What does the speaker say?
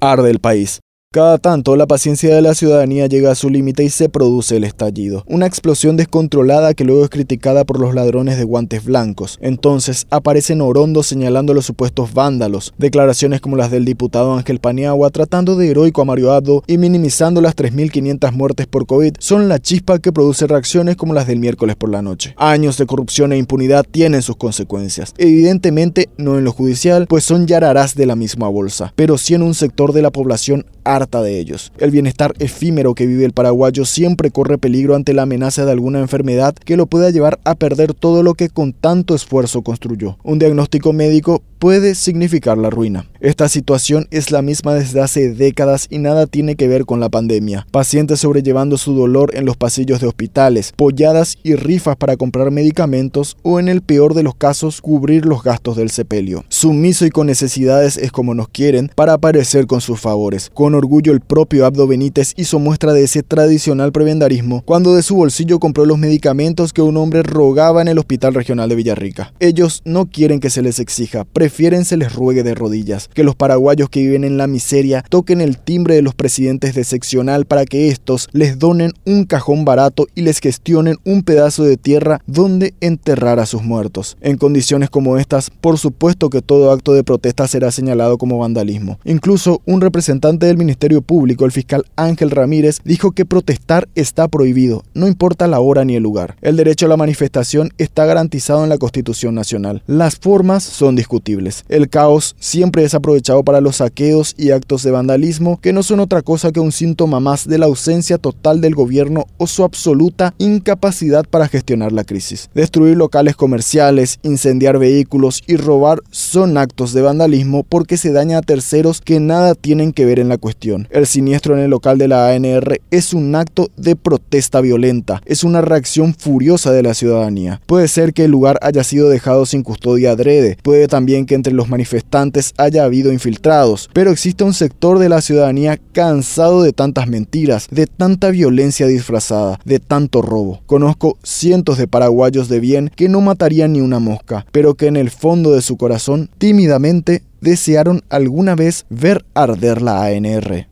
Arde el país. Cada tanto, la paciencia de la ciudadanía llega a su límite y se produce el estallido. Una explosión descontrolada que luego es criticada por los ladrones de guantes blancos. Entonces aparecen Orondo señalando los supuestos vándalos. Declaraciones como las del diputado Ángel Paniagua tratando de heroico a Mario Abdo y minimizando las 3.500 muertes por COVID son la chispa que produce reacciones como las del miércoles por la noche. Años de corrupción e impunidad tienen sus consecuencias. Evidentemente no en lo judicial, pues son yararás de la misma bolsa, pero sí en un sector de la población de ellos. El bienestar efímero que vive el paraguayo siempre corre peligro ante la amenaza de alguna enfermedad que lo pueda llevar a perder todo lo que con tanto esfuerzo construyó. Un diagnóstico médico puede significar la ruina. Esta situación es la misma desde hace décadas y nada tiene que ver con la pandemia. Pacientes sobrellevando su dolor en los pasillos de hospitales, polladas y rifas para comprar medicamentos o en el peor de los casos cubrir los gastos del sepelio. Sumiso y con necesidades es como nos quieren para aparecer con sus favores. Con orgullo el propio Abdo Benítez hizo muestra de ese tradicional prebendarismo cuando de su bolsillo compró los medicamentos que un hombre rogaba en el Hospital Regional de Villarrica. Ellos no quieren que se les exija, prefieren se les ruegue de rodillas, que los paraguayos que viven en la miseria toquen el timbre de los presidentes de seccional para que estos les donen un cajón barato y les gestionen un pedazo de tierra donde enterrar a sus muertos. En condiciones como estas, por supuesto que todo acto de protesta será señalado como vandalismo. Incluso un representante del Ministerio Público, el fiscal Ángel Ramírez, dijo que protestar está prohibido, no importa la hora ni el lugar. El derecho a la manifestación está garantizado en la Constitución Nacional. Las formas son discutibles. El caos siempre es aprovechado para los saqueos y actos de vandalismo que no son otra cosa que un síntoma más de la ausencia total del gobierno o su absoluta incapacidad para gestionar la crisis. Destruir locales comerciales, incendiar vehículos y robar son actos de vandalismo porque se daña a terceros que nada tienen que ver en la El siniestro en el local de la ANR es un acto de protesta violenta, es una reacción furiosa de la ciudadanía. Puede ser que el lugar haya sido dejado sin custodia adrede, puede también que entre los manifestantes haya habido infiltrados, pero existe un sector de la ciudadanía cansado de tantas mentiras, de tanta violencia disfrazada, de tanto robo. Conozco cientos de paraguayos de bien que no matarían ni una mosca, pero que en el fondo de su corazón tímidamente desearon alguna vez ver arder la ANR.